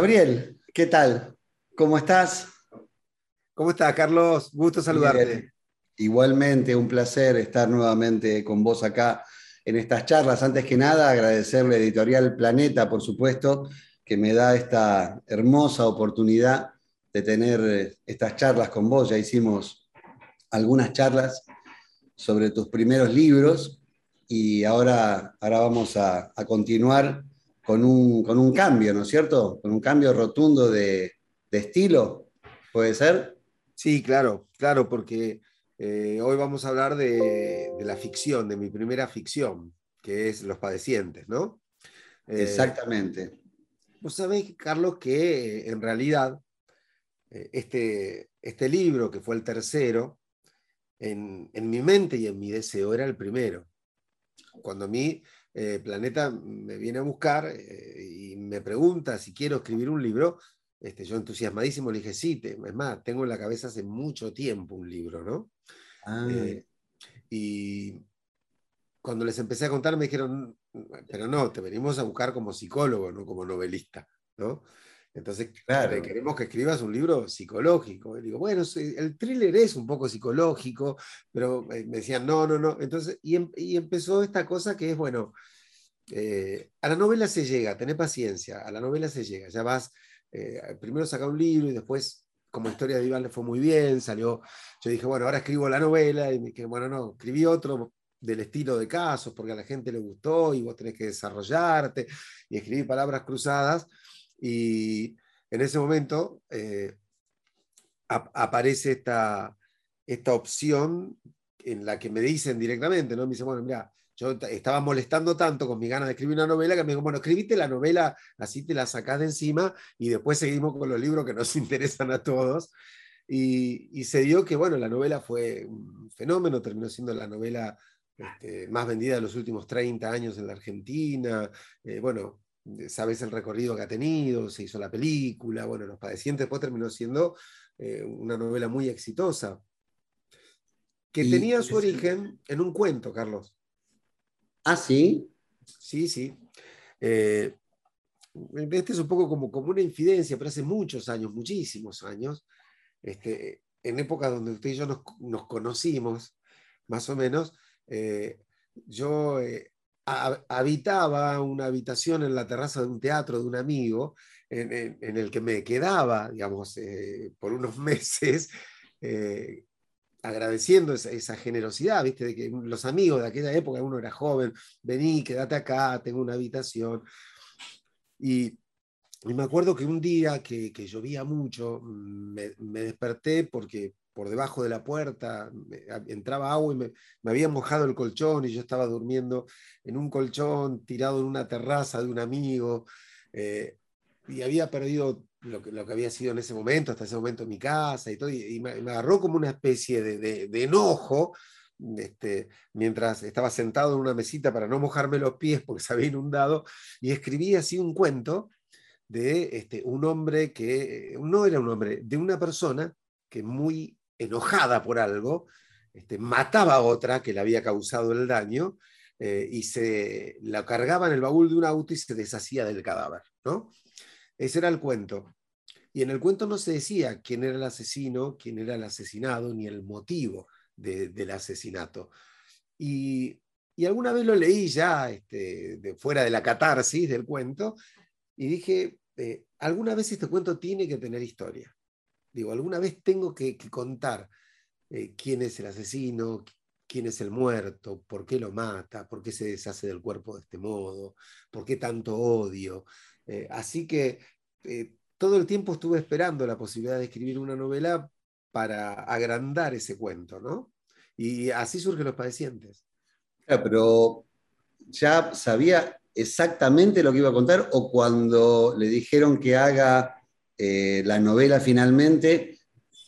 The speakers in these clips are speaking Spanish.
Gabriel, ¿qué tal? ¿Cómo estás? ¿Cómo estás, Carlos? Gusto saludarte. Igualmente, un placer estar nuevamente con vos acá en estas charlas. Antes que nada, agradecerle a Editorial Planeta, por supuesto, que me da esta hermosa oportunidad de tener eh, estas charlas con vos. Ya hicimos algunas charlas sobre tus primeros libros y ahora, ahora vamos a, continuar con un, con un, cambio, ¿no es cierto? Con un cambio rotundo de, de estilo, ¿puede ser? Sí, claro, claro, porque eh, hoy vamos a hablar de, la ficción, de mi primera ficción, que es Los Padecientes, ¿no? Eh, Exactamente. Vos sabés, Carlos, que en realidad eh, este, este libro, que fue el tercero, en, mi mente y en mi deseo era el primero. Cuando a mí Planeta me viene a buscar y me pregunta si quiero escribir un libro, este, yo entusiasmadísimo le dije, sí, es más, tengo en la cabeza hace mucho tiempo un libro, ¿no? Ah. Eh, y cuando les empecé a contar me dijeron, pero no, te venimos a buscar como psicólogo, no como novelista, ¿no? Entonces, claro. queremos que escribas un libro psicológico. Y digo, bueno, el thriller es un poco psicológico, pero me decían, no, no, no. Entonces, y, em, empezó esta cosa que es, bueno, eh, a la novela se llega, tené paciencia, a la novela se llega, ya vas eh, primero sacar un libro y después, como historia de Iván le fue muy bien, salió, yo dije, bueno, ahora escribo la novela, y me dije, bueno, no, escribí otro del estilo de casos, porque a la gente le gustó y vos tenés que desarrollarte, y escribí palabras cruzadas, y en ese momento eh, aparece esta, esta opción en la que me dicen directamente, ¿no? Me dicen, bueno, mira, yo estaba molestando tanto con mi ganas de escribir una novela que me dijo, bueno, escribiste la novela, así te la sacás de encima y después seguimos con los libros que nos interesan a todos. Y, se dio que, bueno, la novela fue un fenómeno, terminó siendo la novela este, más vendida de los últimos 30 años en la Argentina. Eh, bueno, sabes el recorrido que ha tenido, se hizo la película, bueno, Los Padecientes después terminó siendo eh, una novela muy exitosa, que tenía su origen en un cuento, Carlos. Ah, sí. Sí, sí. Eh, este es un poco como, como una infidencia, pero hace muchos años, muchísimos años, este, en épocas donde usted y yo nos, conocimos, más o menos, eh, yo eh, habitaba una habitación en la terraza de un teatro de un amigo, en, el que me quedaba, digamos, por unos meses, agradeciendo esa, generosidad, ¿viste? De que los amigos de aquella época, uno era joven, vení, quédate acá, tengo una habitación. Y, me acuerdo que un día que, llovía mucho, me, desperté porque por debajo de la puerta entraba agua y me, me había mojado el colchón y yo estaba durmiendo en un colchón tirado en una terraza de un amigo. Eh, y había perdido lo que, lo que había sido en ese momento, hasta ese momento en mi casa y todo, y, me, agarró como una especie de, de, enojo, este, mientras estaba sentado en una mesita para no mojarme los pies porque se había inundado, y escribí así un cuento de este, un hombre que, no era un hombre, de una persona que muy enojada por algo, este, mataba a otra que le había causado el daño, eh, y se la cargaba en el baúl de un auto y se deshacía del cadáver. ¿no? Ese era el cuento. Y en el cuento no se decía quién era el asesino, quién era el asesinado, ni el motivo del asesinato. Y, alguna vez lo leí ya este, de, fuera de la catarsis del cuento y dije, eh, alguna vez este cuento tiene que tener historia. Digo, alguna vez tengo que, contar eh, quién es el asesino, quién es el muerto, por qué lo mata, por qué se deshace del cuerpo de este modo, por qué tanto odio. Eh, así que eh, todo el tiempo estuve esperando la posibilidad de escribir una novela para agrandar ese cuento, ¿no? Y así surgen los padecientes. pero ya sabía exactamente lo que iba a contar o cuando le dijeron que haga eh, la novela finalmente,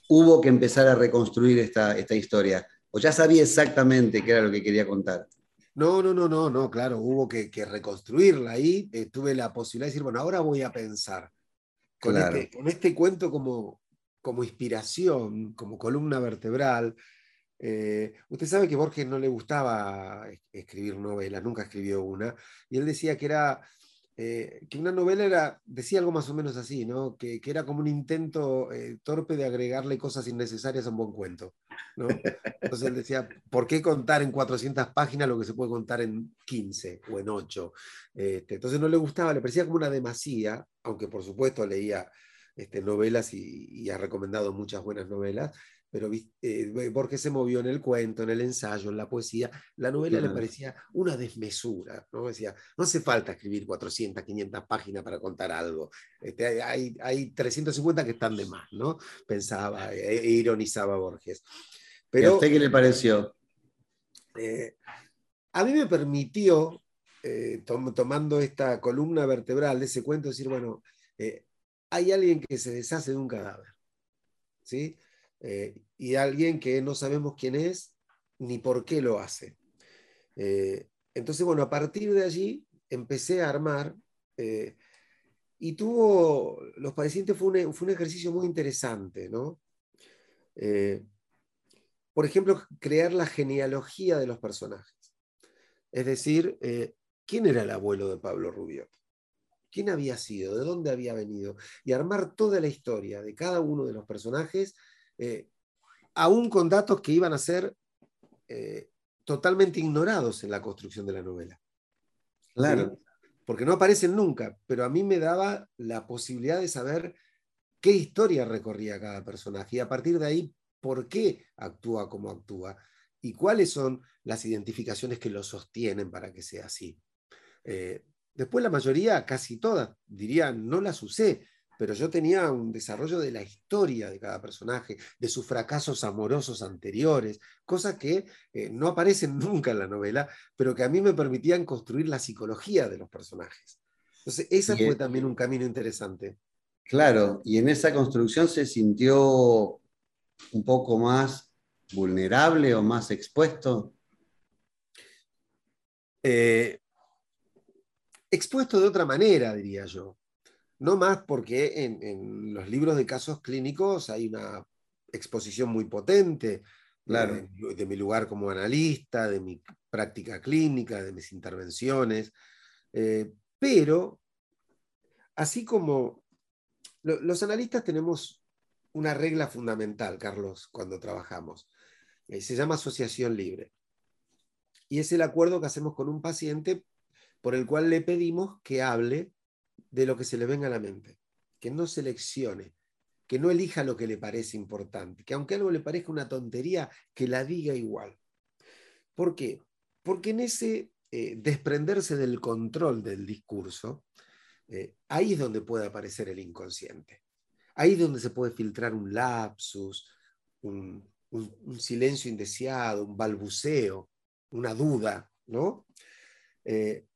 hubo que empezar a reconstruir esta, esta historia. O ya sabía exactamente qué era lo que quería contar. No, no, no, no, no, claro, hubo que, reconstruirla ahí. Eh, tuve la posibilidad de decir, bueno, ahora voy a pensar con, este, este, cuento como, como inspiración, como columna vertebral. Eh, usted sabe que Borges no le gustaba escribir novelas, nunca escribió una, y él decía que era eh, que una novela era, decía algo más o menos así, ¿no? que, era como un intento eh, torpe de agregarle cosas innecesarias a un buen cuento. ¿no? Entonces él decía, ¿por qué contar en 400 páginas lo que se puede contar en 15 o en 8? Este, entonces no le gustaba, le parecía como una demasía, aunque por supuesto leía este, novelas y, ha recomendado muchas buenas novelas, pero eh, Borges se movió en el cuento, en el ensayo, en la poesía. La novela le parecía una desmesura, ¿no? Decía, no hace falta escribir 400, 500 páginas para contar algo. Este, hay, hay 350 que están de más, ¿no? Pensaba e, e ironizaba Borges. Pero, a usted qué le pareció? Eh, a mí me permitió, eh, tomando esta columna vertebral de ese cuento, decir, bueno, eh, hay alguien que se deshace de un cadáver. ¿sí? Eh, y alguien que no sabemos quién es ni por qué lo hace. Eh, entonces, bueno, a partir de allí empecé a armar eh, y tuvo, los pacientes fue un, fue un ejercicio muy interesante, ¿no? por ejemplo, crear la genealogía de los personajes. Es decir, ¿quién era el abuelo de Pablo Rubio? ¿Quién había sido? ¿De dónde había venido? Y armar toda la historia de cada uno de los personajes eh, aún con datos que iban a ser eh, totalmente ignorados en la construcción de la novela. Claro. Porque no aparecen nunca, pero a mí me daba la posibilidad de saber qué historia recorría cada personaje y a partir de ahí, por qué actúa como actúa y cuáles son las identificaciones que lo sostienen para que sea así. Eh, después la mayoría, casi todas, diría, no las usé, pero yo tenía un desarrollo de la historia de cada personaje, de sus fracasos amorosos anteriores, cosas que eh, no aparecen nunca en la novela, pero que a mí me permitían construir la psicología de los personajes. Entonces, ese fue también un camino interesante. Claro, y en esa construcción se sintió un poco más vulnerable o más expuesto. Eh, expuesto de otra manera, diría yo. No más porque en, los libros de casos clínicos hay una exposición muy potente de, mi lugar como analista, de mi práctica clínica, de mis intervenciones. Eh, pero, así como los analistas tenemos una regla fundamental, Carlos, cuando trabajamos. Eh, se llama asociación libre. Y es el acuerdo que hacemos con un paciente por el cual le pedimos que hable de lo que se le venga a la mente, que no seleccione, que no elija lo que le parece importante, que aunque algo le parezca una tontería, que la diga igual. ¿Por qué? Porque en ese eh, desprenderse del control del discurso, eh, ahí es donde puede aparecer el inconsciente. Ahí es donde se puede filtrar un lapsus, un, silencio indeseado, un balbuceo, una duda, ¿no? Eh,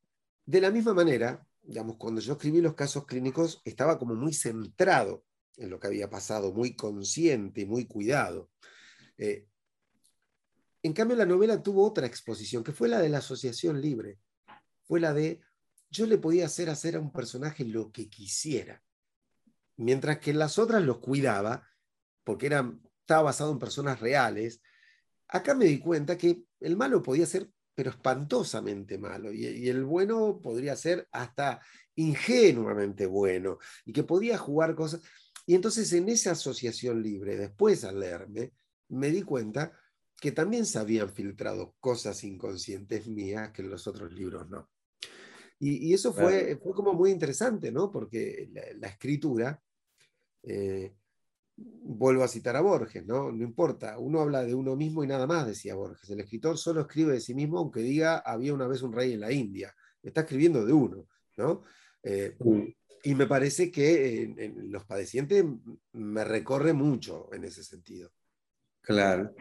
de la misma manera, digamos, cuando yo escribí los casos clínicos, estaba como muy centrado en lo que había pasado, muy consciente y muy cuidado. Eh, en cambio, la novela tuvo otra exposición, que fue la de la asociación libre. Fue la de, yo le podía hacer hacer a un personaje lo que quisiera, mientras que las otras los cuidaba, porque estaba basado en personas reales. Acá me di cuenta que el malo podía ser pero espantosamente malo. Y, el bueno podría ser hasta ingenuamente bueno, y que podía jugar cosas. Y entonces en esa asociación libre, después al leerme, me di cuenta que también se habían filtrado cosas inconscientes mías que en los otros libros no. Y, eso fue, fue como muy interesante, ¿no? Porque la, escritura eh, vuelvo a citar a Borges, ¿no? No importa, uno habla de uno mismo y nada más, decía Borges. El escritor solo escribe de sí mismo, aunque diga había una vez un rey en la India. Está escribiendo de uno, ¿no? Eh, y me parece que en, los padecientes me recorre mucho en ese sentido. Claro.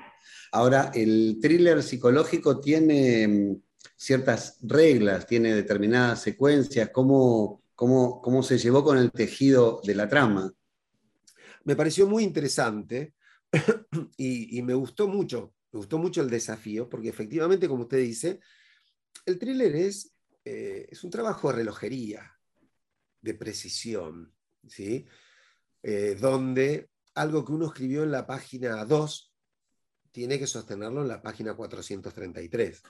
Ahora, el thriller psicológico tiene mm, ciertas reglas, tiene determinadas secuencias, cómo, cómo se llevó con el tejido de la trama me pareció muy interesante y, me gustó mucho, me gustó mucho el desafío, porque efectivamente, como usted dice, el thriller es, eh, es un trabajo de relojería, de precisión, ¿sí? Eh, donde algo que uno escribió en la página 2 tiene que sostenerlo en la página 433,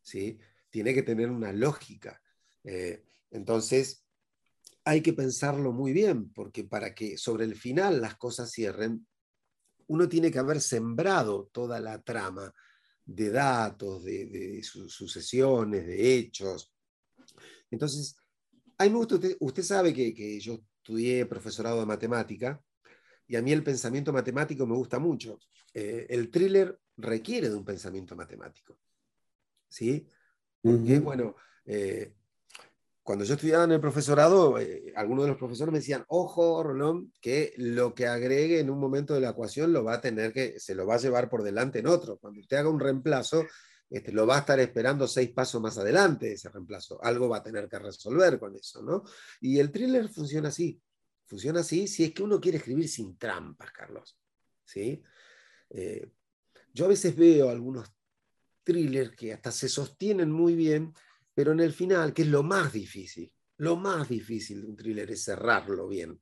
¿sí? tiene que tener una lógica. Eh, entonces, hay que pensarlo muy bien, porque para que sobre el final las cosas cierren, uno tiene que haber sembrado toda la trama de datos, de, sucesiones, de hechos. Entonces, a mí me gusta, usted, sabe que, yo estudié profesorado de matemática y a mí el pensamiento matemático me gusta mucho. Eh, el thriller requiere de un pensamiento matemático. ¿Sí? Porque, bueno, eh, cuando yo estudiaba en el profesorado, eh, algunos de los profesores me decían, ojo, Rolón, que lo que agregue en un momento de la ecuación lo va a tener que, se lo va a llevar por delante en otro. Cuando usted haga un reemplazo, este, lo va a estar esperando seis pasos más adelante ese reemplazo. Algo va a tener que resolver con eso, ¿no? Y el thriller funciona así. Funciona así si es que uno quiere escribir sin trampas, Carlos. ¿Sí? Eh, yo a veces veo algunos thrillers que hasta se sostienen muy bien, pero en el final, que es lo más difícil, lo más difícil de un thriller es cerrarlo bien.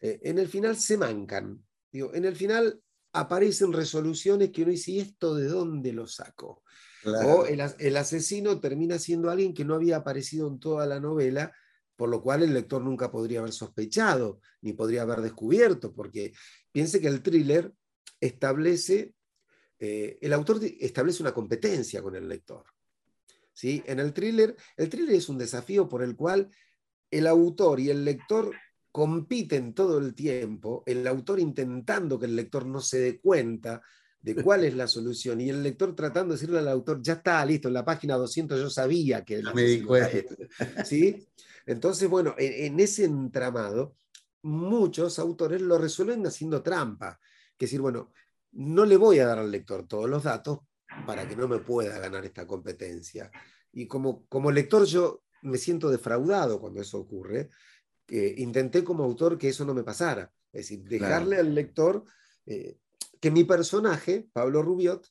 Eh, en el final se mancan. Digo, en el final aparecen resoluciones que uno dice, ¿y esto de dónde lo saco? O el, el, asesino termina siendo alguien que no había aparecido en toda la novela, por lo cual el lector nunca podría haber sospechado, ni podría haber descubierto, porque piense que el thriller establece, eh, el autor establece una competencia con el lector. ¿Sí? En el thriller, el thriller es un desafío por el cual el autor y el lector compiten todo el tiempo, el autor intentando que el lector no se dé cuenta de cuál es la solución y el lector tratando de decirle al autor, ya está, listo, en la página 200 yo sabía que... me di cuenta. ¿Sí? Entonces, bueno, en, ese entramado, muchos autores lo resuelven haciendo trampa, que es decir, bueno, no le voy a dar al lector todos los datos para que no me pueda ganar esta competencia. Y como, como lector yo me siento defraudado cuando eso ocurre. intenté como autor que eso no me pasara. Es decir, dejarle al lector eh, que mi personaje, Pablo Rubiot,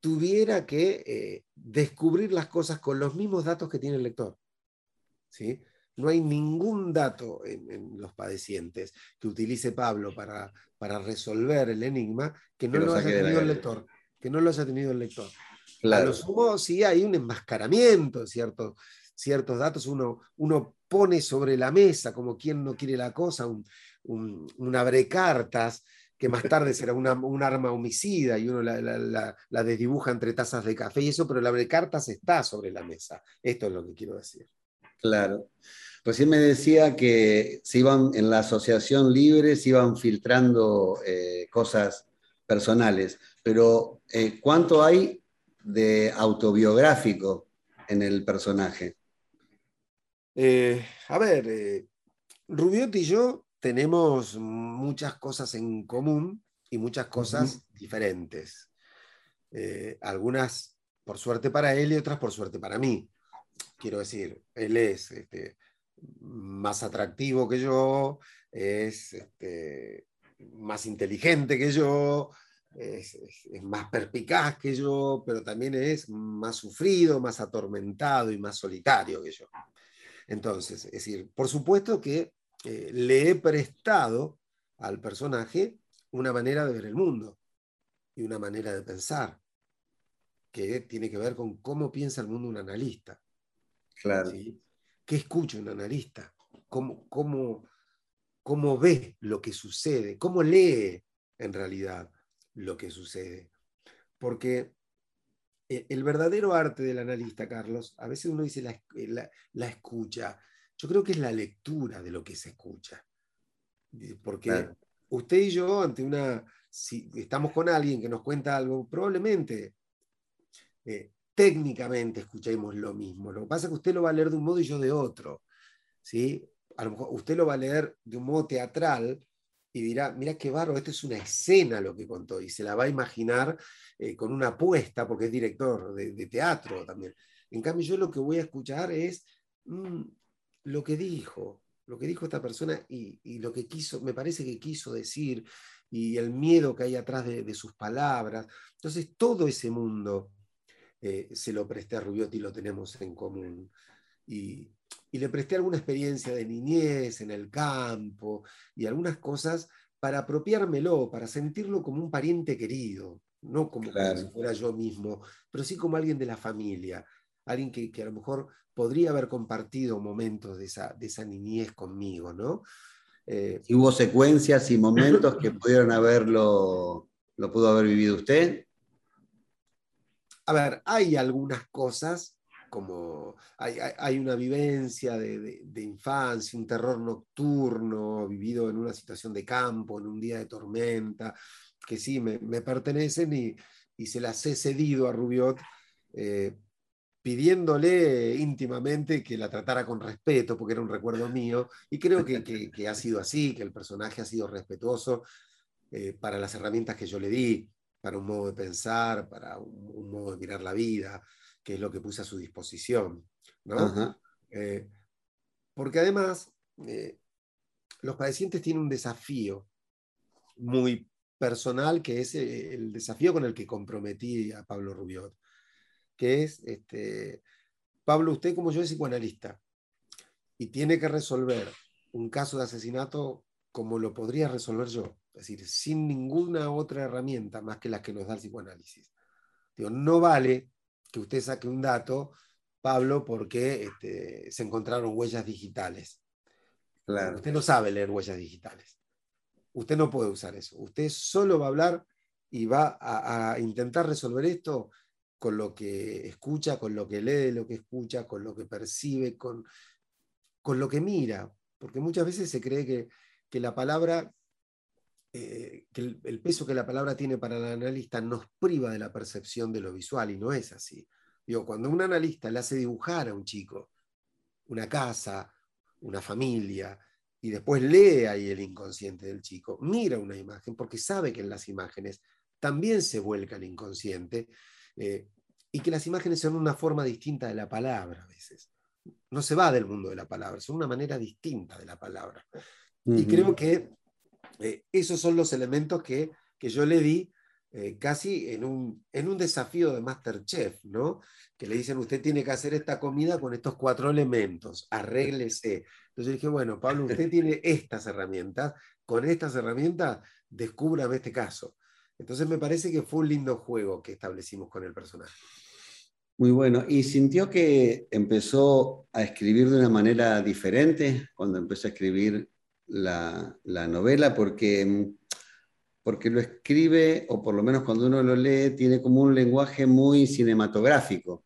tuviera que eh, descubrir las cosas con los mismos datos que tiene el lector. ¿Sí? No hay ningún dato en, los padecientes que utilice Pablo para, para resolver el enigma que no lo haya tenido el lector que no lo haya tenido el lector. Claro. A lo sumo, sí hay un enmascaramiento de ciertos, ciertos datos, uno, uno pone sobre la mesa, como quien no quiere la cosa, un, un, cartas que más tarde será una, un arma homicida y uno la, la, la, desdibuja entre tazas de café y eso, pero el cartas está sobre la mesa. Esto es lo que quiero decir. Claro. Pues me decía que se iban en la asociación libre, se iban filtrando eh, cosas personales, pero eh, ¿cuánto hay de autobiográfico en el personaje? Eh, a ver, eh, Rubiotti y yo tenemos muchas cosas en común y muchas cosas diferentes. algunas por suerte para él y otras por suerte para mí. Quiero decir, él es este, más atractivo que yo, es este, más inteligente que yo, es, más perspicaz que yo, pero también es más sufrido, más atormentado y más solitario que yo. Entonces, es decir, por supuesto que eh, le he prestado al personaje una manera de ver el mundo y una manera de pensar que tiene que ver con cómo piensa el mundo un analista. Claro. ¿Qué escucha un analista? ¿Cómo, cómo, cómo ve lo que sucede? ¿Cómo lee en realidad? lo que sucede. Porque e, el verdadero arte del analista, Carlos, a veces uno dice la, la, escucha. Yo creo que es la lectura de lo que se escucha. Porque usted y yo, ante una, si estamos con alguien que nos cuenta algo, probablemente eh, técnicamente escuchemos lo mismo. Lo que pasa es que usted lo va a leer de un modo y yo de otro. ¿sí? A lo mejor usted lo va a leer de un modo teatral y dirá, mira qué barro, esto es una escena lo que contó, y se la va a imaginar eh, con una apuesta, porque es director de, teatro también. En cambio, yo lo que voy a escuchar es mm, lo que dijo, lo que dijo esta persona y, lo que quiso, me parece que quiso decir, y el miedo que hay atrás de, sus palabras. Entonces, todo ese mundo eh, se lo presté a Rubiotti y lo tenemos en común. Y, y le presté alguna experiencia de niñez en el campo y algunas cosas para apropiármelo, para sentirlo como un pariente querido, no como, si fuera yo mismo, pero sí como alguien de la familia. alguien que, a lo mejor podría haber compartido momentos de esa, de esa niñez conmigo, ¿no? Eh, hubo secuencias y momentos que pudieron haberlo, lo pudo haber vivido usted? A ver, hay algunas cosas, como hay, una vivencia de, infancia, un terror nocturno, vivido en una situación de campo, en un día de tormenta, que sí me, pertenecen y, se las he cedido a Rubiot, eh, pidiéndole íntimamente que la tratara con respeto, porque era un recuerdo mío, y creo que, ha sido así, que el personaje ha sido respetuoso eh, para las herramientas que yo le di, para un modo de pensar, para un, modo de mirar la vida, que es lo que puse a su disposición. Eh, porque además, los padecientes tienen un desafío muy personal, que es eh, el desafío con el que comprometí a Pablo Rubiot, que es, este, Pablo, usted como yo es psicoanalista y tiene que resolver un caso de asesinato como lo podría resolver yo, es decir, sin ninguna otra herramienta más que la que nos da el psicoanálisis. Digo, no vale que usted saque un dato, Pablo, porque este, se encontraron huellas digitales. Claro. Usted no sabe leer huellas digitales. Usted no puede usar eso. Usted solo va a hablar y va a, intentar resolver esto con lo que escucha, con lo que lee, lo que escucha, con lo que percibe, con, con lo que mira. Porque muchas veces se cree que, la palabra, eh, que el, peso que la palabra tiene para el analista nos priva de la percepción de lo visual y no es así. Digo, cuando un analista le hace dibujar a un chico una casa, una familia, y después lee ahí el inconsciente del chico, mira una imagen, porque sabe que en las imágenes también se vuelca el inconsciente eh, y que las imágenes son una forma distinta de la palabra a veces. No se va del mundo de la palabra, son una manera distinta de la palabra. Y creo que eh, esos son los elementos que, que yo le di eh, casi en un, en un desafío de Masterchef, ¿no? Que le dicen, usted tiene que hacer esta comida con estos cuatro elementos, arréglese. Entonces dije, bueno, Pablo, usted tiene estas herramientas, con estas herramientas, descúbrame este caso. Entonces me parece que fue un lindo juego que establecimos con el personaje. Muy bueno. ¿Y sintió que empezó a escribir de una manera diferente cuando empezó a escribir la, la novela? Porque porque lo escribe, o por lo menos cuando uno lo lee, tiene como un lenguaje muy cinematográfico.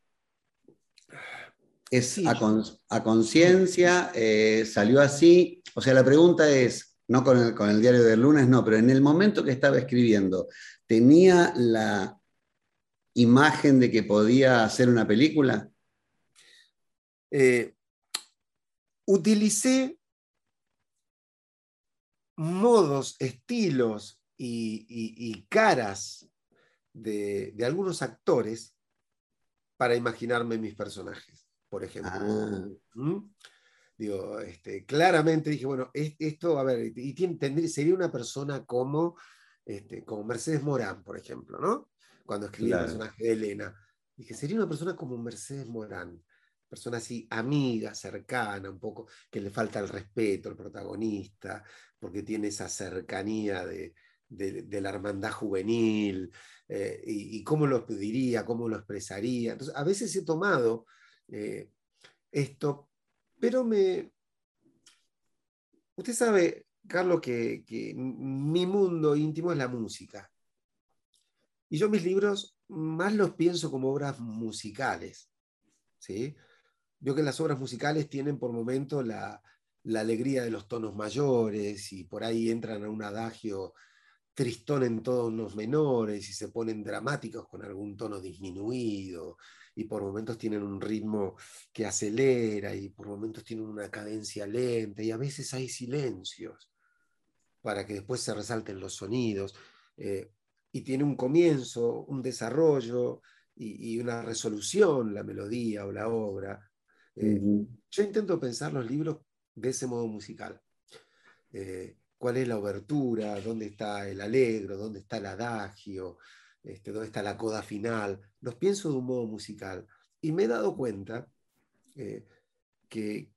Es a, conciencia, eh, salió así. O sea, la pregunta es, no con el, con el diario del lunes, no, pero en el momento que estaba escribiendo, ¿tenía la imagen de que podía hacer una película? Eh, utilicé modos, estilos y, caras de, algunos actores para imaginarme mis personajes, por ejemplo. Ah. ¿Mm? Digo, este, claramente dije, bueno, esto, a ver, y tendría, sería una persona como, este, como Mercedes Morán, por ejemplo, ¿no? Cuando escribí el personaje de Elena. Dije, sería una persona como Mercedes Morán, persona así amiga, cercana, un poco, que le falta el respeto al protagonista, porque tiene esa cercanía de, de, la hermandad juvenil eh, y, cómo lo diría, cómo lo expresaría. Entonces, a veces he tomado eh, esto, pero me... Usted sabe, Carlos, que, mi mundo íntimo es la música. Y yo mis libros más los pienso como obras musicales. ¿sí? Veo que las obras musicales tienen por momento la, la alegría de los tonos mayores y por ahí entran a un adagio tristón en tonos menores y se ponen dramáticos con algún tono disminuido y por momentos tienen un ritmo que acelera y por momentos tienen una cadencia lenta y a veces hay silencios para que después se resalten los sonidos eh, y tiene un comienzo, un desarrollo y, una resolución la melodía o la obra. Eh, yo intento pensar los libros de ese modo musical. Eh, cuál es la obertura, dónde está el alegro, dónde está el adagio, este, dónde está la coda final. Los pienso de un modo musical. Y me he dado cuenta eh, que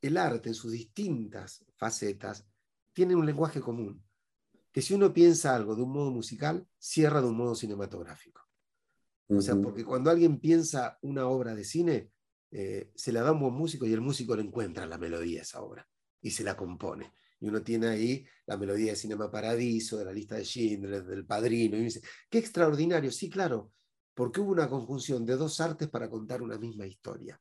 el arte en sus distintas facetas tiene un lenguaje común. Que si uno piensa algo de un modo musical, cierra de un modo cinematográfico. O sea, porque cuando alguien piensa una obra de cine, eh, se la da a un buen músico y el músico le encuentra la melodía a esa obra y se la compone. Y uno tiene ahí la melodía de Cinema Paradiso, de la lista de Schindler, del Padrino, y dice, qué extraordinario, sí, claro, porque hubo una conjunción de dos artes para contar una misma historia.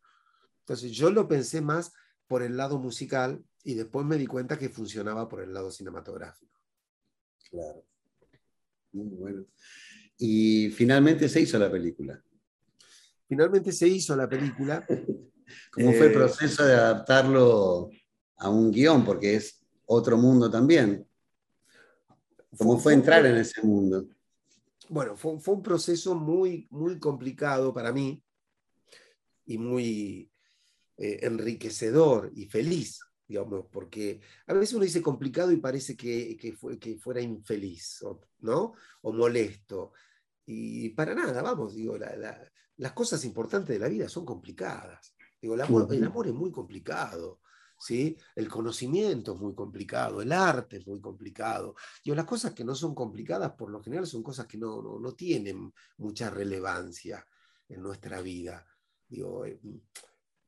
Entonces yo lo pensé más por el lado musical y después me di cuenta que funcionaba por el lado cinematográfico. Claro. Muy bueno. Y finalmente se hizo la película. Finalmente se hizo la película. ¿Cómo fue el eh, proceso de adaptarlo a un guion? Porque es otro mundo también. ¿Cómo fue entrar en ese mundo? Bueno, fue, fue, un proceso muy, muy complicado para mí y muy eh, enriquecedor y feliz, digamos, porque a veces uno dice complicado y parece que, que, fue, que fuera infeliz, ¿no? O molesto. Y para nada, vamos, digo, las cosas importantes de la vida son complicadas. Digo, el amor, el amor es muy complicado. ¿Sí? El conocimiento es muy complicado, el arte es muy complicado. Digo, las cosas que no son complicadas por lo general son cosas que no, no, no tienen mucha relevancia en nuestra vida. Digo, eh,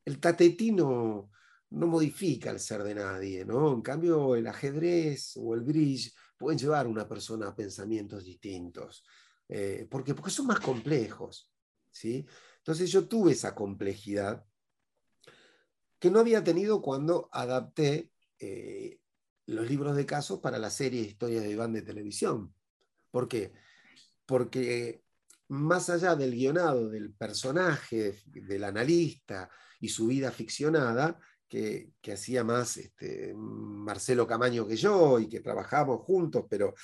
el tatetino no modifica el ser de nadie, ¿no? En cambio, el ajedrez o el bridge pueden llevar a una persona a pensamientos distintos. Eh, porque, porque son más complejos. ¿Sí? Entonces yo tuve esa complejidad que no había tenido cuando adapté eh, los libros de casos para la serie Historia de Iván de televisión. ¿Por qué? Porque más allá del guionado del personaje, del analista y su vida ficcionada, que, hacía más este, Marcelo Camaño que yo y que trabajamos juntos, pero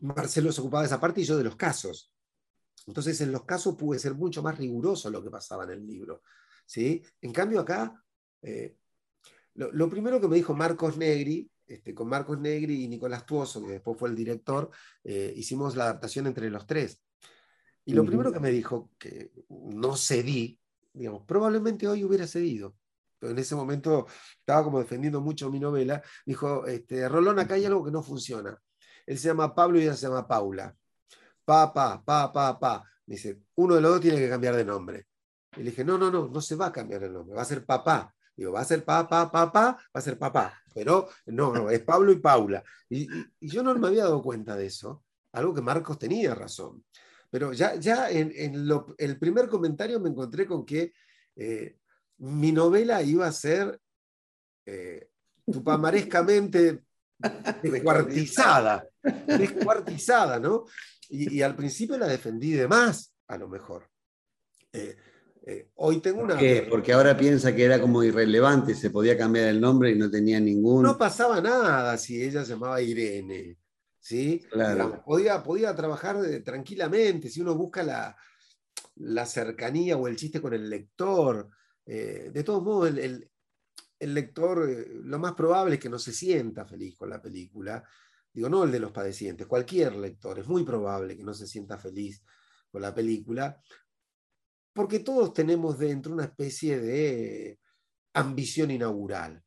Marcelo se ocupaba de esa parte y yo de los casos. Entonces, en los casos pude ser mucho más riguroso lo que pasaba en el libro. ¿sí? En cambio, acá, eh, lo, primero que me dijo Marcos Negri, este, con Marcos Negri y Nicolás Tuoso, que después fue el director, eh, hicimos la adaptación entre los tres. Y lo primero que me dijo, que no cedí, digamos, probablemente hoy hubiera cedido, pero en ese momento estaba como defendiendo mucho mi novela, dijo, este, Rolón, acá hay algo que no funciona. Él se llama Pablo y ella se llama Paula. Pa, pa, pa, pa, pa. Me dice, uno de los dos tiene que cambiar de nombre. Y le dije, no, no, no, no se va a cambiar el nombre, va a ser papá. Digo, va a ser papá, papá, va a ser papá. Pero no, no, es Pablo y Paula. Y, yo no me había dado cuenta de eso, algo que Marcos tenía razón. Pero ya, ya en, el primer comentario me encontré con que eh, mi novela iba a ser eh, tupamarescamente descuartizada, descuartizada, ¿no? Y, al principio la defendí de más, a lo mejor. Eh, eh, hoy tengo una... qué? Porque ahora piensa que era como irrelevante, se podía cambiar el nombre y no tenía ningún... No pasaba nada si ella se llamaba Irene, ¿sí? Claro. podía, podía trabajar tranquilamente, si uno busca la, la cercanía o el chiste con el lector. Eh, de todos modos, el, el lector, eh, lo más probable es que no se sienta feliz con la película. Digo, no el de los padecientes, cualquier lector, es muy probable que no se sienta feliz con la película, porque todos tenemos dentro una especie de ambición inaugural.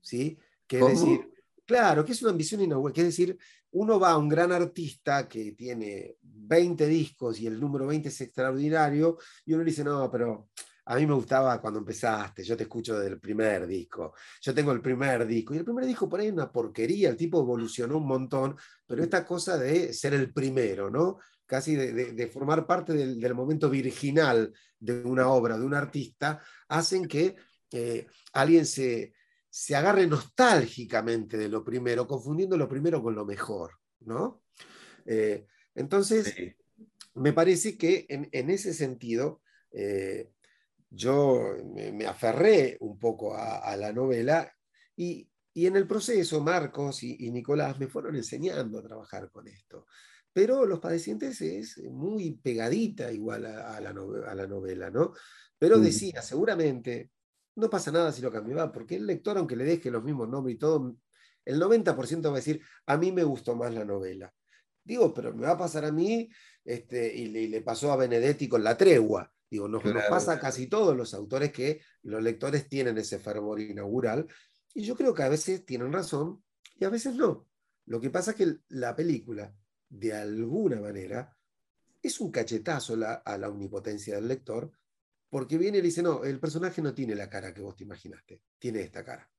¿sí? Que es decir, claro, que es una ambición inaugural, que es decir, uno va a un gran artista que tiene 20 discos y el número 20 es extraordinario, y uno le dice, no, pero a mí me gustaba cuando empezaste, yo te escucho del primer disco, yo tengo el primer disco, y el primer disco por ahí es una porquería, el tipo evolucionó un montón, pero esta cosa de ser el primero, ¿no? Casi de, formar parte del, momento virginal de una obra, de un artista, hacen que eh, alguien se, se agarre nostálgicamente de lo primero, confundiendo lo primero con lo mejor, ¿no? Eh, entonces, me parece que en, ese sentido, eh, yo me, aferré un poco a, la novela y, en el proceso Marcos y, Nicolás me fueron enseñando a trabajar con esto. Pero Los Padecientes es muy pegadita igual a, la, novela, ¿no? Pero decía, seguramente no pasa nada si lo cambiaba, porque el lector, aunque le deje los mismos nombres y todo, el 90% va a decir, a mí me gustó más la novela. Digo, pero me va a pasar a mí, este, y, le, pasó a Benedetti con La Tregua. Digo, nos, pasa a casi todos los autores que los lectores tienen ese fervor inaugural, y yo creo que a veces tienen razón y a veces no. Lo que pasa es que la película, de alguna manera, es un cachetazo a la omnipotencia del lector, porque viene y le dice, no, el personaje no tiene la cara que vos te imaginaste, tiene esta cara.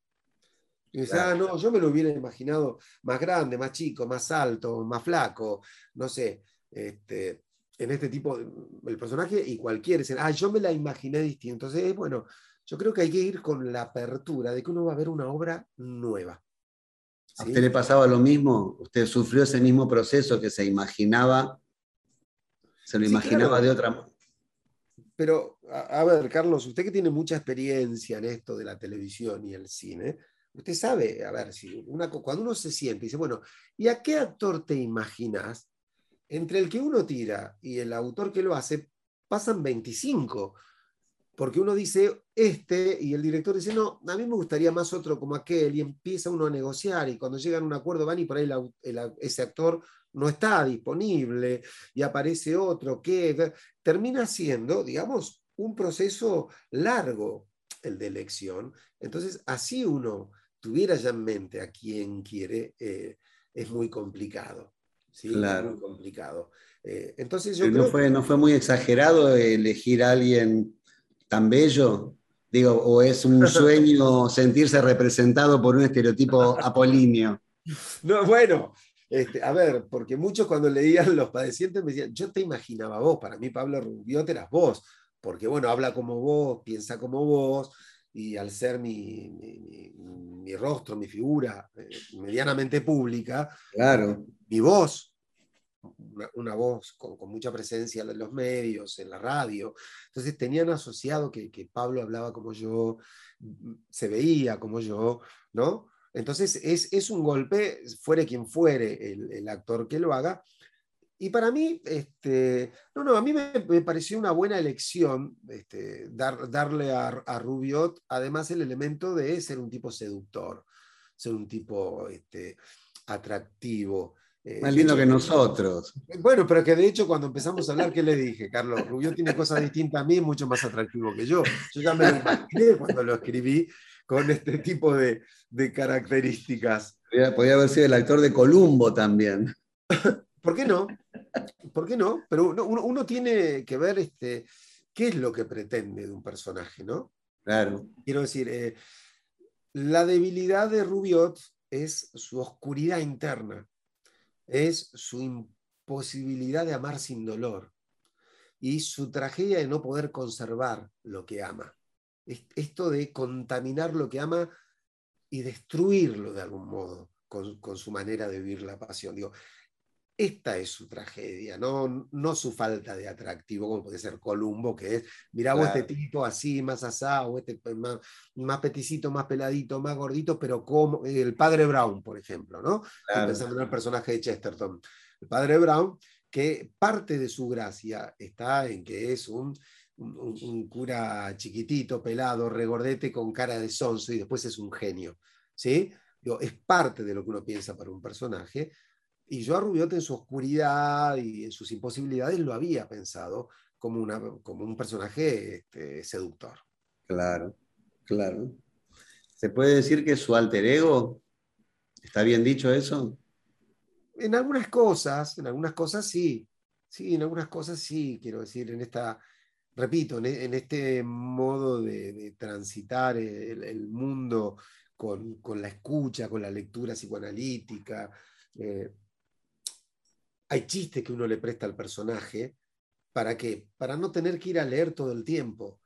Y dice, ah, no, yo me lo hubiera imaginado más grande, más chico, más alto, más flaco, no sé, este, en este tipo, el personaje y cualquier escena. Ah, yo me la imaginé distinto. Entonces, bueno, yo creo que hay que ir con la apertura de que uno va a ver una obra nueva. ¿A usted le pasaba lo mismo? ¿Usted sufrió ese mismo proceso que se imaginaba? ¿Se lo imaginaba de otra manera? Pero, a, ver, Carlos, usted que tiene mucha experiencia en esto de la televisión y el cine, usted sabe, a ver, si una, cuando uno se siente y dice, bueno, ¿y a qué actor te imaginas? Entre el que uno tira y el autor que lo hace, pasan 25 porque uno dice este y el director dice, no, a mí me gustaría más otro como aquel, y empieza uno a negociar, y cuando llegan a un acuerdo van y por ahí ese actor no está disponible, y aparece otro que termina siendo, digamos, un proceso largo el de elección. Entonces, así uno tuviera ya en mente a quien quiere, eh, es muy complicado. ¿Sí? Claro. Muy complicado. Eh, entonces yo no, fue, ¿No fue muy exagerado elegir a alguien tan bello? Digo, ¿o es un sueño sentirse representado por un estereotipo apolíneo? No, bueno, este, a ver, porque muchos cuando leían Los Padecientes me decían, yo te imaginaba vos, para mí Pablo Rubiot eras vos, porque bueno, habla como vos, piensa como vos, y al ser mi, mi, rostro, mi figura eh, medianamente pública, claro. Mi voz una, voz con, mucha presencia en los medios, en la radio. Entonces tenían asociado que, Pablo hablaba como yo, se veía como yo, ¿no? Entonces es, un golpe, fuere quien fuere el, actor que lo haga. Y para mí, este, no, no, a mí me, pareció una buena elección este, dar, darle a, a, Rubiot, además, el elemento de ser un tipo seductor, ser un tipo este, atractivo. Eh, Más lindo que nosotros. Bueno, pero que de hecho cuando empezamos a hablar, ¿qué le dije? Carlos, Rubio tiene cosas distintas a mí, mucho más atractivo que yo. Yo ya me lo imaginé cuando lo escribí con este tipo de, características. Podría, haber sido el actor de Columbo también. ¿Por qué no? ¿Por qué no? Pero uno, tiene que ver este, qué es lo que pretende de un personaje, ¿no? Claro. Quiero decir, eh, la debilidad de Rubiot es su oscuridad interna es su imposibilidad de amar sin dolor y su tragedia de no poder conservar lo que ama. Esto de contaminar lo que ama y destruirlo de algún modo con, su manera de vivir la pasión. Digo, esta es su tragedia, no, no su falta de atractivo, como puede ser Columbo, que es, mira vos este tipo así, más asado, este más, más, peticito, más peladito, más gordito, pero como el padre Brown, por ejemplo, ¿no? Pensando en el personaje de Chesterton. El padre Brown, que parte de su gracia está en que es un, un, cura chiquitito, pelado, regordete, con cara de sonso, y después es un genio, ¿sí? Digo, es parte de lo que uno piensa para un personaje, y yo a Rubiot en su oscuridad y en sus imposibilidades lo había pensado como, una, como un personaje este, seductor. Claro, claro. ¿Se puede decir que su alter ego? ¿Está bien dicho eso? En algunas cosas, en algunas cosas sí. Sí, en algunas cosas sí, quiero decir, en esta, repito, en, este modo de, transitar el, mundo con, la escucha, con la lectura psicoanalítica. Eh, hay chistes que uno le presta al personaje. ¿Para qué? Para no tener que ir a leer todo el tiempo.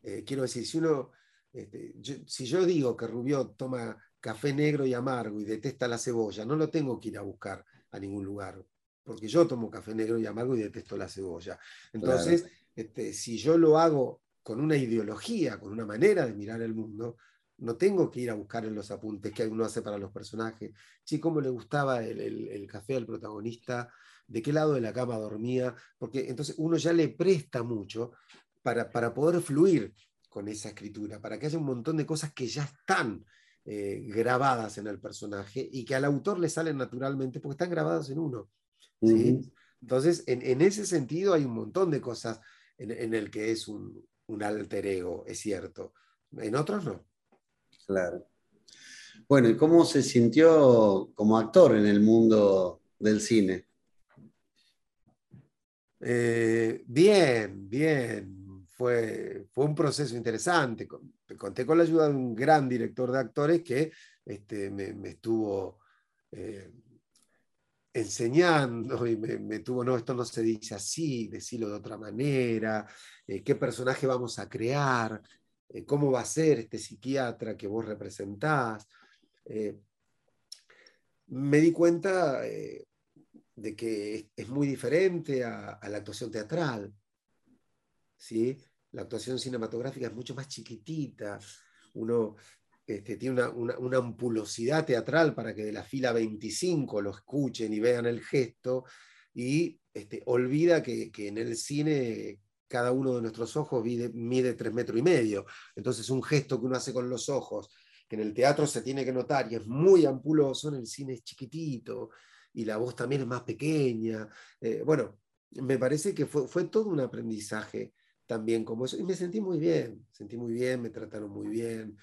Eh, quiero decir, si uno, este, si yo digo que Rubio toma café negro y amargo y detesta la cebolla, no lo tengo que ir a buscar a ningún lugar, porque yo tomo café negro y amargo y detesto la cebolla. Entonces, este, si yo lo hago con una ideología, con una manera de mirar el mundo, no tengo que ir a buscar en los apuntes que uno hace para los personajes. Sí, cómo le gustaba el, el café al protagonista, de qué lado de la cama dormía, porque entonces uno ya le presta mucho para, para poder fluir con esa escritura, para que haya un montón de cosas que ya están eh, grabadas en el personaje y que al autor le salen naturalmente porque están grabadas en uno. Entonces, en, ese sentido hay un montón de cosas en, el que es un, un alter ego, es cierto. En otros no. Claro. Bueno, ¿y cómo se sintió como actor en el mundo del cine? Eh, bien, bien. Fue, fue un proceso interesante. Conté con la ayuda de un gran director de actores que este, me, estuvo eh, enseñando y me, tuvo, no, esto no se dice así, decirlo de otra manera, eh, qué personaje vamos a crear, cómo va a ser este psiquiatra que vos representás. me di cuenta de que es, muy diferente a, la actuación teatral. ¿sí? La actuación cinematográfica es mucho más chiquitita. Uno este, tiene una, ampulosidad teatral para que de la fila 25 lo escuchen y vean el gesto y este, olvida que, en el cine cada uno de nuestros ojos mide, mide tres metros y medio. Entonces un gesto que uno hace con los ojos, que en el teatro se tiene que notar y es muy ampuloso, en el cine es chiquitito y la voz también es más pequeña. Eh, bueno, me parece que fue, fue todo un aprendizaje también como eso. Y me sentí muy bien, sentí muy bien, me trataron muy bien,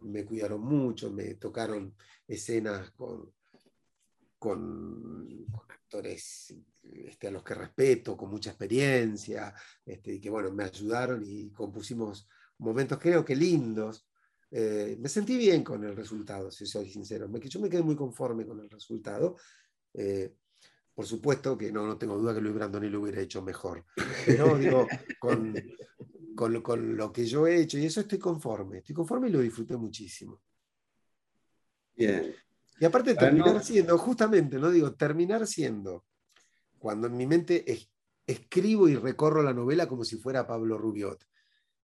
me cuidaron mucho, me tocaron escenas con, con, actores este, a los que respeto, con mucha experiencia, este, y que bueno, me ayudaron y compusimos momentos creo que lindos. Eh, me sentí bien con el resultado, si soy sincero. Me, yo me quedé muy conforme con el resultado eh, por supuesto que no, no tengo duda que Luis Brandoni lo hubiera hecho mejor. Pero digo, con, con, lo que yo he hecho, y eso estoy conforme, estoy conforme y lo disfruté muchísimo. Bien. Y aparte terminar siendo, justamente, no digo, terminar siendo, cuando en mi mente escribo y recorro la novela como si fuera Pablo Rubiot.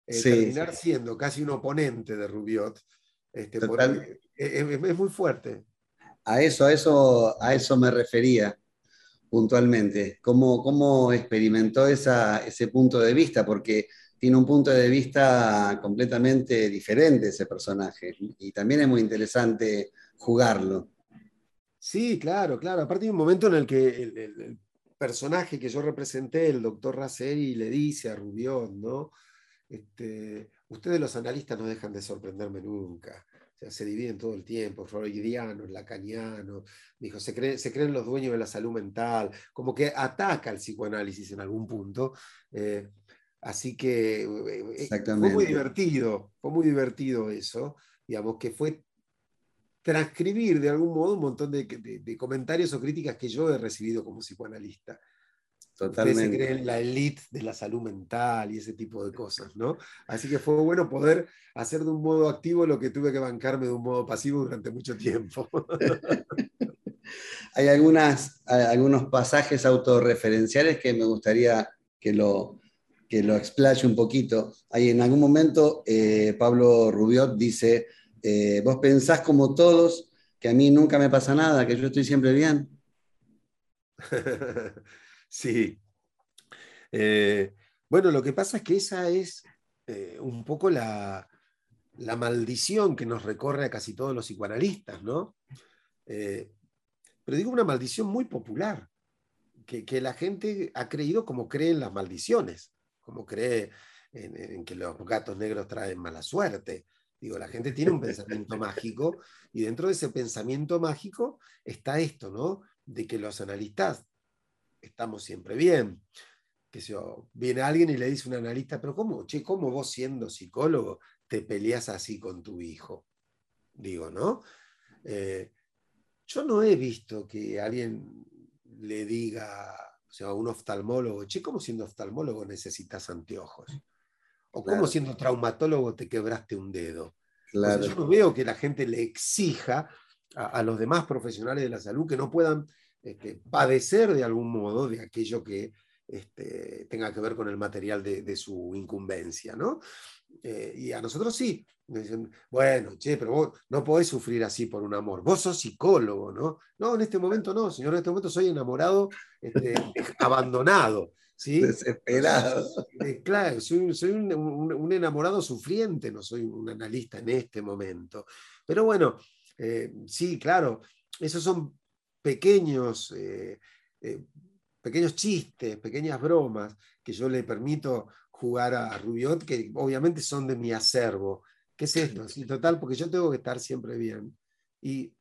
Eh, terminar siendo casi un oponente de Rubiot, este, es, muy fuerte. A eso, a eso, a eso me refería puntualmente. ¿Cómo, cómo experimentó ese punto de vista? Porque tiene un punto de vista completamente diferente ese personaje y también es muy interesante jugarlo. Sí, claro, claro. Aparte hay un momento en el que el, personaje que yo representé, el doctor Raceri, le dice a Rubión, ¿no? Este, ustedes los analistas no dejan de sorprenderme nunca se dividen todo el tiempo, freudianos, lacanianos, dijo, se, se creen los dueños de la salud mental, como que ataca el psicoanálisis en algún punto. Eh, así que eh, eh, fue muy divertido, fue muy divertido eso, digamos, que fue transcribir de algún modo un montón de comentarios o críticas que yo he recibido como psicoanalista. Totalmente. se creen la elite de la salud mental y ese tipo de cosas, ¿no? Así que fue bueno poder hacer de un modo activo lo que tuve que bancarme de un modo pasivo durante mucho tiempo. Hay algunas, algunos pasajes autorreferenciales que me gustaría que lo, que lo explaye un poquito. Hay en algún momento eh, Pablo Rubiot dice, eh, vos pensás como todos que a mí nunca me pasa nada, que yo estoy siempre bien. Sí. Eh, bueno, lo que pasa es que esa es eh, un poco la, maldición que nos recorre a casi todos los psicoanalistas, ¿no? Eh, pero digo una maldición muy popular, que, la gente ha creído como cree en las maldiciones, como cree en, que los gatos negros traen mala suerte. Digo, la gente tiene un pensamiento mágico y dentro de ese pensamiento mágico está esto, ¿no? De que los analistas estamos siempre bien. Que si viene alguien y le dice a un analista, pero ¿cómo, che, cómo vos siendo psicólogo te peleas así con tu hijo? Digo, ¿no? Eh, yo no he visto que alguien le diga, o sea, a un oftalmólogo, che, ¿cómo siendo oftalmólogo necesitas anteojos? O ¿cómo siendo traumatólogo te quebraste un dedo? Claro. yo no veo que la gente le exija a, los demás profesionales de la salud que no puedan este, padecer de algún modo de aquello que este, tenga que ver con el material de, su incumbencia, ¿no? Eh, y a nosotros sí. Dicen, bueno, che, pero vos no podés sufrir así por un amor. Vos sos psicólogo, ¿no? No, en este momento no, señor, en este momento soy enamorado, este, abandonado. ¿sí? Desesperado. Eh, claro, soy, un, enamorado sufriente, no soy un analista en este momento. Pero bueno, eh, sí, claro, esos son pequeños, eh, eh, pequeños chistes, pequeñas bromas que yo le permito jugar a Rubiot, que obviamente son de mi acervo. ¿Qué es esto? Sí, total, porque yo tengo que estar siempre bien. Y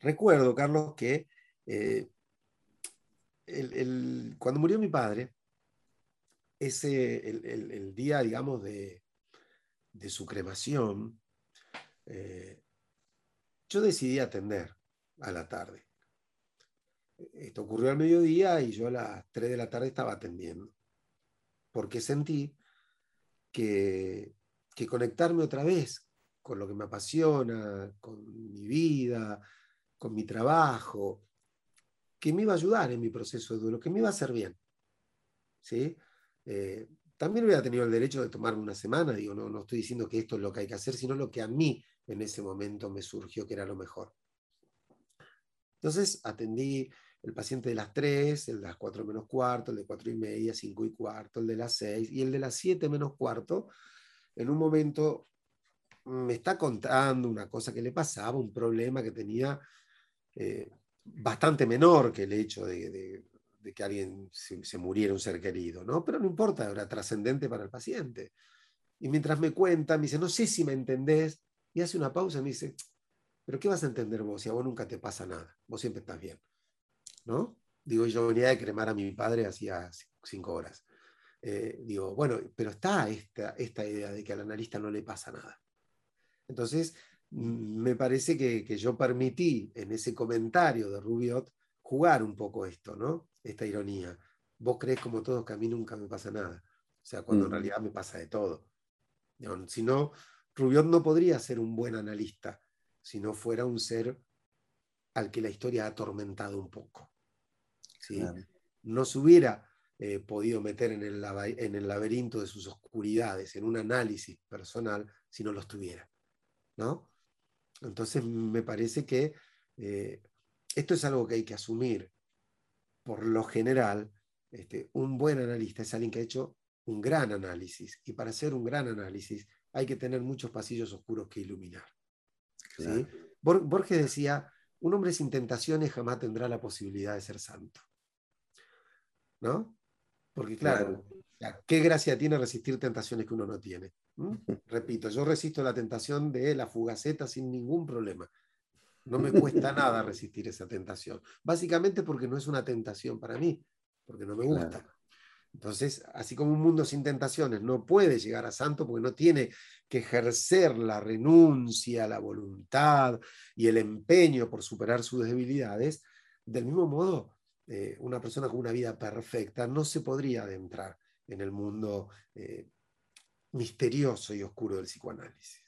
recuerdo, Carlos, que eh, cuando murió mi padre, ese, el, día, digamos, de, su cremación, yo decidí atender a la tarde. Esto ocurrió al mediodía y yo a las 3 de la tarde estaba atendiendo, porque sentí que, que conectarme otra vez con lo que me apasiona, con mi vida, con mi trabajo, que me iba a ayudar en mi proceso de duelo, que me iba a hacer bien. ¿Sí? Eh, también hubiera tenido el derecho de tomarme una semana, digo, no, no estoy diciendo que esto es lo que hay que hacer, sino lo que a mí en ese momento me surgió que era lo mejor. Entonces atendí el paciente de las 3, el de las 4 menos cuarto, el de 4 y media, 5 y cuarto, el de las 6 y el de las 7 menos cuarto. En un momento me está contando una cosa que le pasaba, un problema que tenía eh, bastante menor que el hecho de, que alguien se, muriera un ser querido, ¿no? Pero no importa, era trascendente para el paciente. Y mientras me cuenta, me dice, no sé si me entendés, y hace una pausa y me dice, pero ¿qué vas a entender vos si a vos nunca te pasa nada? Vos siempre estás bien, ¿no? Digo, yo venía de cremar a mi padre hacía cinco horas. Eh, digo, bueno, pero está esta, esta idea de que al analista no le pasa nada. Entonces, me parece que, yo permití en ese comentario de Rubiot jugar un poco esto, ¿no? Esta ironía. Vos crees como todos que a mí nunca me pasa nada. O sea, cuando en mm. realidad me pasa de todo. Si no, Rubiot no podría ser un buen analista si no fuera un ser al que la historia ha atormentado un poco. ¿sí? No se hubiera eh, podido meter en el, en el laberinto de sus oscuridades, en un análisis personal, si no los tuviera. ¿no? Entonces me parece que eh, esto es algo que hay que asumir. Por lo general, este, un buen analista es alguien que ha hecho un gran análisis y para hacer un gran análisis hay que tener muchos pasillos oscuros que iluminar. Borges decía, un hombre sin tentaciones jamás tendrá la posibilidad de ser santo. ¿No? Porque claro, ¿qué gracia tiene resistir tentaciones que uno no tiene? ¿Mm? Repito, yo resisto la tentación de la fugaceta sin ningún problema. No me cuesta nada resistir esa tentación. Básicamente porque no es una tentación para mí, porque no me gusta. Entonces, así como un mundo sin tentaciones no puede llegar a santo porque no tiene que ejercer la renuncia, la voluntad y el empeño por superar sus debilidades, del mismo modo, eh, una persona con una vida perfecta no se podría adentrar en el mundo eh, misterioso y oscuro del psicoanálisis.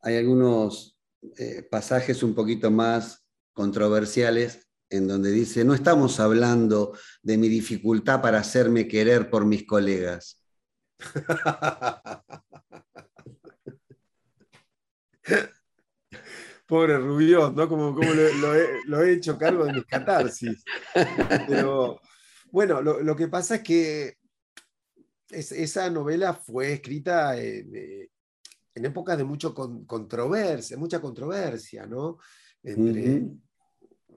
Hay algunos eh, pasajes un poquito más controversiales en donde dice, no estamos hablando de mi dificultad para hacerme querer por mis colegas. Pobre Rubión, ¿no? Como, lo, he, hecho cargo de mis catarsis. Pero bueno, lo, que pasa es que esa novela fue escrita en, eh, épocas de mucho controversia, mucha controversia, ¿no? Entre,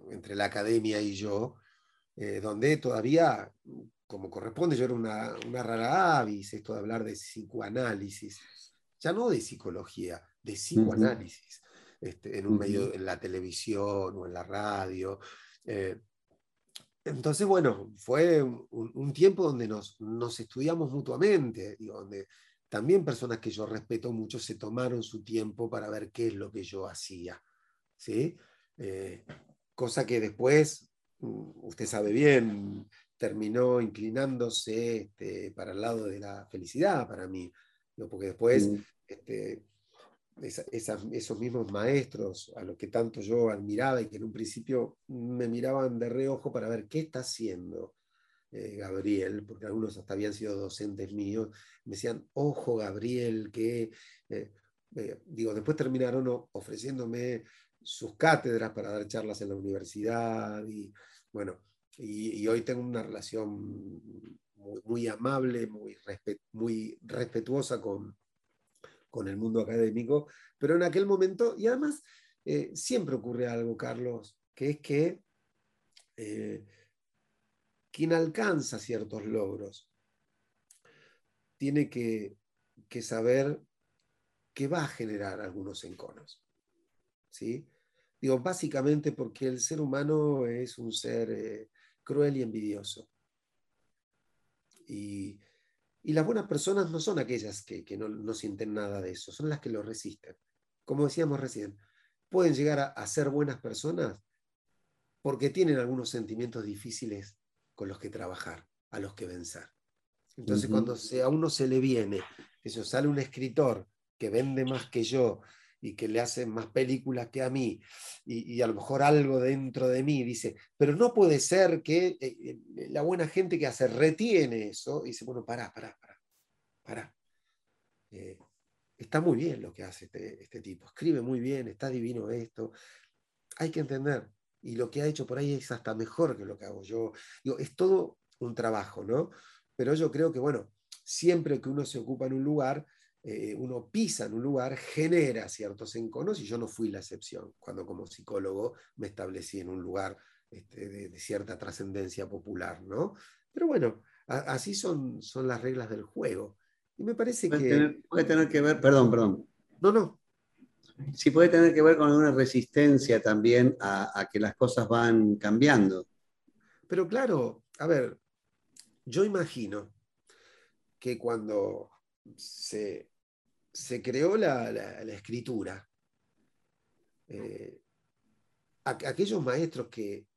entre la academia y yo, eh, donde todavía, como corresponde, yo era una, una rara avis, esto de hablar de psicoanálisis, ya no de psicología, de psicoanálisis, este, en un medio, en la televisión o en la radio. Eh, entonces, bueno, fue un, tiempo donde nos, estudiamos mutuamente, donde también personas que yo respeto mucho se tomaron su tiempo para ver qué es lo que yo hacía. ¿sí? Eh, cosa que después, mm, usted sabe bien, terminó inclinándose este, para el lado de la felicidad para mí, porque después mm. este, esos mismos maestros a los que tanto yo admiraba y que en un principio me miraban de reojo para ver qué está haciendo eh, Gabriel, porque algunos hasta habían sido docentes míos, me decían, ojo Gabriel, que, eh, eh, digo, después terminaron ofreciéndome sus cátedras para dar charlas en la universidad y bueno, y, hoy tengo una relación muy, amable, muy, respetuosa con, con el mundo académico, pero en aquel momento, y además eh, siempre ocurre algo, Carlos, que es que eh, quien alcanza ciertos logros tiene que, saber que va a generar algunos enconos. ¿sí? Digo, básicamente porque el ser humano es un ser eh, cruel y envidioso. Y, las buenas personas no son aquellas que, no, no, sienten nada de eso, son las que lo resisten. Como decíamos recién, pueden llegar a, ser buenas personas porque tienen algunos sentimientos difíciles con los que trabajar, a los que vencer. Entonces, cuando a uno se le viene, eso sale un escritor que vende más que yo, y que le hacen más películas que a mí, y, a lo mejor algo dentro de mí dice, pero no puede ser que eh, eh, la buena gente que hace retiene eso y dice, bueno, pará, pará, pará, pará. Eh, está muy bien lo que hace este, este, tipo, escribe muy bien, está divino esto. Hay que entender, y lo que ha hecho por ahí es hasta mejor que lo que hago yo. Digo, es todo un trabajo, ¿no? Pero yo creo que, bueno, siempre que uno se ocupa en un lugar, eh, uno pisa en un lugar, genera ciertos enconos, y yo no fui la excepción cuando como psicólogo me establecí en un lugar este, de, cierta trascendencia popular, ¿no? Pero bueno, así son, son las reglas del juego. Y me parece que... puede tener que ver, perdón, perdón. No, no. Sí, puede tener que ver con una resistencia también a, a que las cosas van cambiando. Pero claro, a ver, yo imagino que cuando se se creó la, escritura. Eh, aquellos maestros que,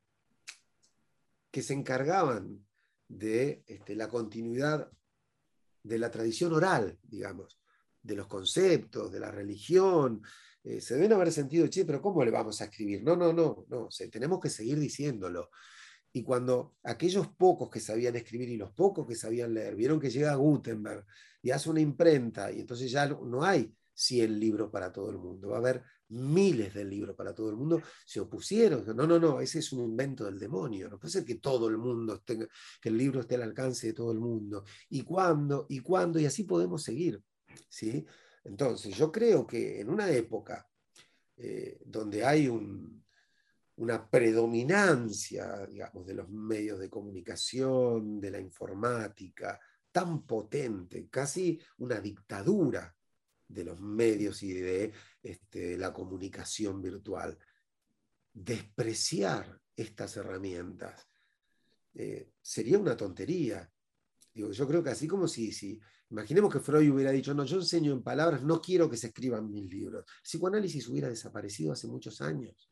que se encargaban de este, la continuidad de la tradición oral, digamos, de los conceptos, de la religión, eh, se deben haber sentido, che, pero ¿cómo le vamos a escribir? No, no, no, no, tenemos que seguir diciéndolo. Y cuando aquellos pocos que sabían escribir y los pocos que sabían leer vieron que llega Gutenberg y hace una imprenta y entonces ya no hay 100 libros para todo el mundo, va a haber miles de libros para todo el mundo, se opusieron. No, no, no, ese es un invento del demonio. No puede ser que todo el mundo tenga, que el libro esté al alcance de todo el mundo. ¿Y cuándo? ¿Y cuándo? Y así podemos seguir. ¿sí? Entonces, yo creo que en una época eh, donde hay un, una predominancia, digamos, de los medios de comunicación, de la informática, tan potente, casi una dictadura de los medios y de este, la comunicación virtual. Despreciar estas herramientas eh, sería una tontería. Yo creo que así como si, si, imaginemos que Freud hubiera dicho, no, yo enseño en palabras, no quiero que se escriban mil libros. El psicoanálisis hubiera desaparecido hace muchos años.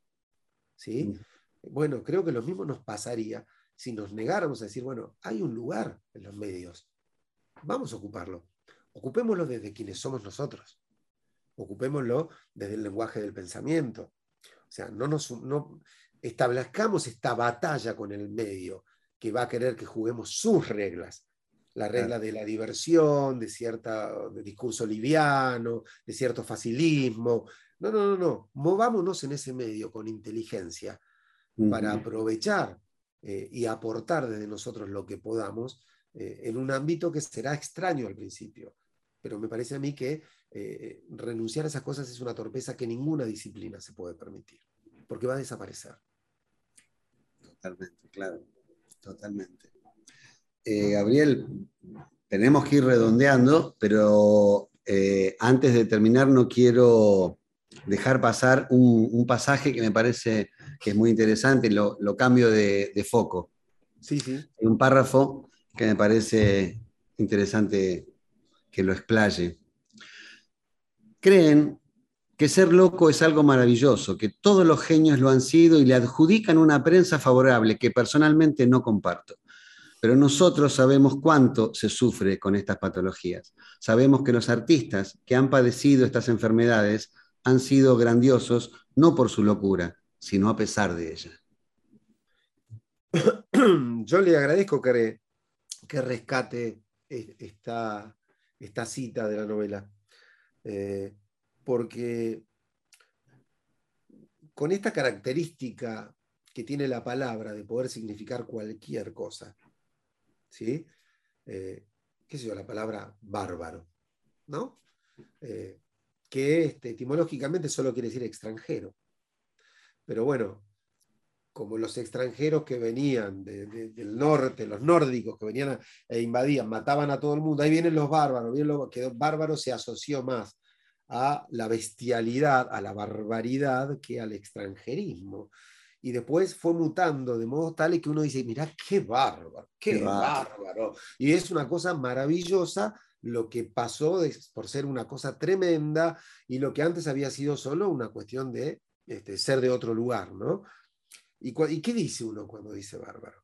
¿Sí? Mm. Bueno, creo que lo mismo nos pasaría si nos negáramos a decir, bueno, hay un lugar en los medios, vamos a ocuparlo. Ocupémoslo desde quienes somos nosotros. Ocupémoslo desde el lenguaje del pensamiento. O sea, no nos no establezcamos esta batalla con el medio que va a querer que juguemos sus reglas. La regla de la diversión, de cierto discurso liviano, de cierto facilismo, no, no, no, no. Movámonos en ese medio con inteligencia para aprovechar eh, y aportar desde nosotros lo que podamos eh, en un ámbito que será extraño al principio. Pero me parece a mí que eh, renunciar a esas cosas es una torpeza que ninguna disciplina se puede permitir, porque va a desaparecer. Totalmente, claro, totalmente. Gabriel, tenemos que ir redondeando, pero antes de terminar no quiero dejar pasar un, pasaje que me parece que es muy interesante, lo, lo cambio de, foco. Sí, sí. Hay un párrafo que me parece interesante que lo explaye. Creen que ser loco es algo maravilloso, que todos los genios lo han sido y le adjudican una prensa favorable que personalmente no comparto. Pero nosotros sabemos cuánto se sufre con estas patologías. Sabemos que los artistas que han padecido estas enfermedades han sido grandiosos no por su locura, sino a pesar de ella. Yo le agradezco que, que rescate esta, esta, cita de la novela, eh, porque con esta característica que tiene la palabra de poder significar cualquier cosa, ¿sí? Eh, ¿Qué sé yo? La palabra bárbaro, ¿no? Eh, que este, etimológicamente solo quiere decir extranjero. Pero bueno, como los extranjeros que venían del norte, los nórdicos que venían e invadían, mataban a todo el mundo, ahí vienen los bárbaros, que bárbaro se asoció más a la bestialidad, a la barbaridad que al extranjerismo. Y después fue mutando de modo tal que uno dice, mira, qué bárbaro, qué, bárbaro. Y es una cosa maravillosa lo que pasó por ser una cosa tremenda y lo que antes había sido solo una cuestión de este, ser de otro lugar, ¿no? ¿Y, ¿Y qué dice uno cuando dice bárbaro?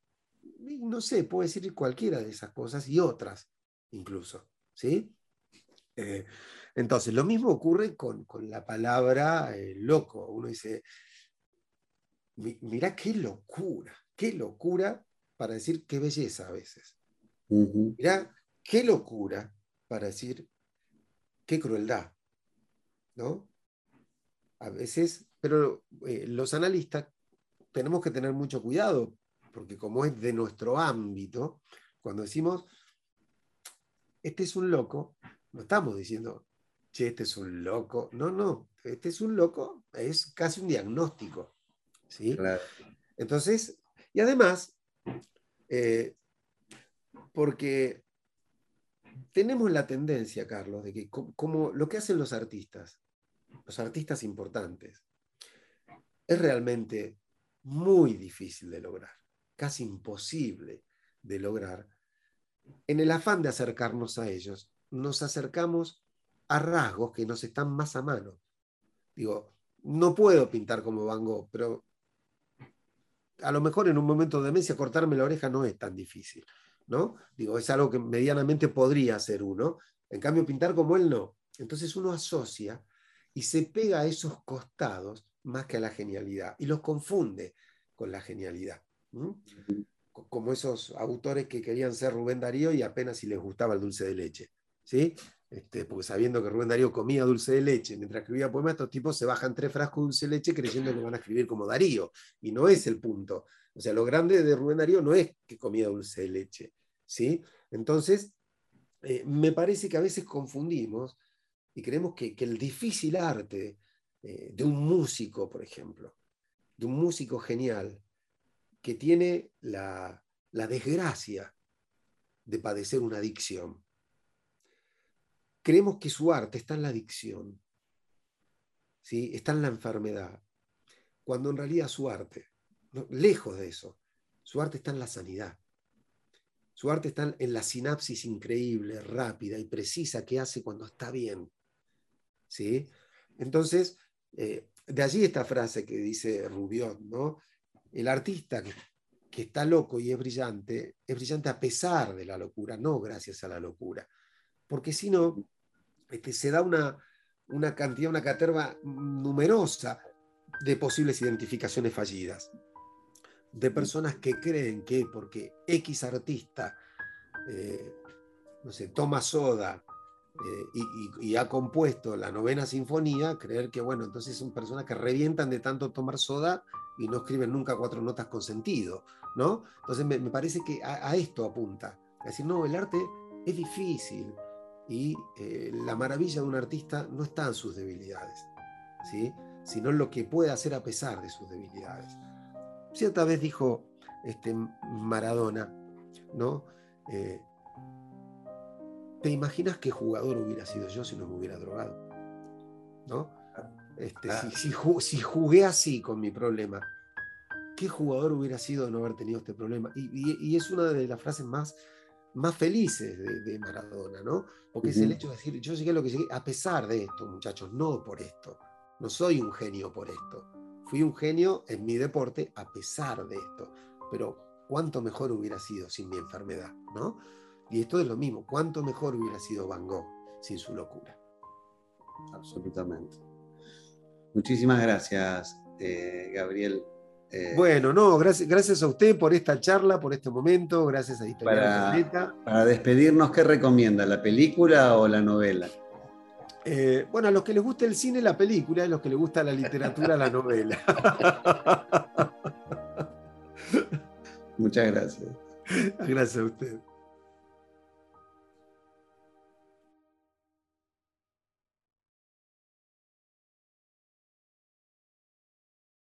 no sé, puede decir cualquiera de esas cosas y otras incluso, ¿sí? Eh, entonces, lo mismo ocurre con, la palabra eh, loco. Uno dice, mira qué locura, qué locura para decir qué belleza a veces. Mira qué locura para decir qué crueldad, ¿no? A veces, pero eh, los analistas tenemos que tener mucho cuidado porque como es de nuestro ámbito, cuando decimos, este es un loco, no estamos diciendo, che, este es un loco, no, no, este es un loco, es casi un diagnóstico. ¿Sí? Entonces, y además, eh, porque tenemos la tendencia, Carlos, de que como lo que hacen los artistas, los artistas importantes, es realmente muy difícil de lograr casi imposible de lograr, en el afán de acercarnos a ellos, nos acercamos a rasgos que nos están más a mano. Digo, no puedo pintar como Van Gogh, pero a lo mejor en un momento de demencia cortarme la oreja no es tan difícil, ¿no? Digo, es algo que medianamente podría hacer uno. En cambio, pintar como él no. Entonces uno asocia y se pega a esos costados más que a la genialidad y los confunde con la genialidad. Como esos autores que querían ser Rubén Darío y apenas si les gustaba el dulce de leche. ¿sí? Este, porque sabiendo que Rubén Darío comía dulce de leche mientras escribía poemas, estos tipos se bajan tres frascos de dulce de leche creyendo que van a escribir como Darío. Y no es el punto. O sea, lo grande de Rubén Darío no es que comía dulce de leche. ¿sí? Entonces, eh, me parece que a veces confundimos y creemos que, el difícil arte eh, de un músico, por ejemplo, de un músico genial, que tiene la, desgracia de padecer una adicción. Creemos que su arte está en la adicción, ¿sí? está en la enfermedad, cuando en realidad su arte, lejos de eso, su arte está en la sanidad. Su arte está en la sinapsis increíble, rápida y precisa que hace cuando está bien. ¿Sí? Entonces, eh, de allí esta frase que dice Rubiot, ¿no? el artista que, está loco y es brillante, es brillante a pesar de la locura, no gracias a la locura. Porque si no, este, se da una, una cantidad, una caterva numerosa de posibles identificaciones fallidas, de personas que creen que porque X artista, eh, no sé, toma soda eh, y, ha compuesto la novena sinfonía, creer que, bueno, entonces son personas que revientan de tanto tomar soda y no escriben nunca cuatro notas con sentido, ¿no? Entonces me, parece que a, esto apunta. Es decir, no, el arte es difícil y eh, la maravilla de un artista no está en sus debilidades, ¿sí? sino en lo que puede hacer a pesar de sus debilidades. Cierta vez dijo este, Maradona, ¿no? Eh, ¿Te imaginas qué jugador hubiera sido yo si no me hubiera drogado? ¿No? Este, ah. si, jugué así con mi problema, ¿qué jugador hubiera sido no haber tenido este problema? Y, es una de las frases más, más felices de, Maradona, ¿no? Porque es el hecho de decir, yo llegué a lo que llegué a pesar de esto, muchachos, no por esto. No soy un genio por esto. Fui un genio en mi deporte a pesar de esto. Pero cuánto mejor hubiera sido sin mi enfermedad, ¿no? Y esto es lo mismo, cuánto mejor hubiera sido Van Gogh sin su locura. Absolutamente. Muchísimas gracias, eh, Gabriel. Eh, bueno, no, gracias, gracias a usted por esta charla, por este momento, gracias a Historia para, Planeta. Para despedirnos, ¿qué recomienda? ¿La película o la novela? Eh, bueno, a los que les gusta el cine, la película, a los que les gusta la literatura, la novela. Muchas gracias. Gracias a usted.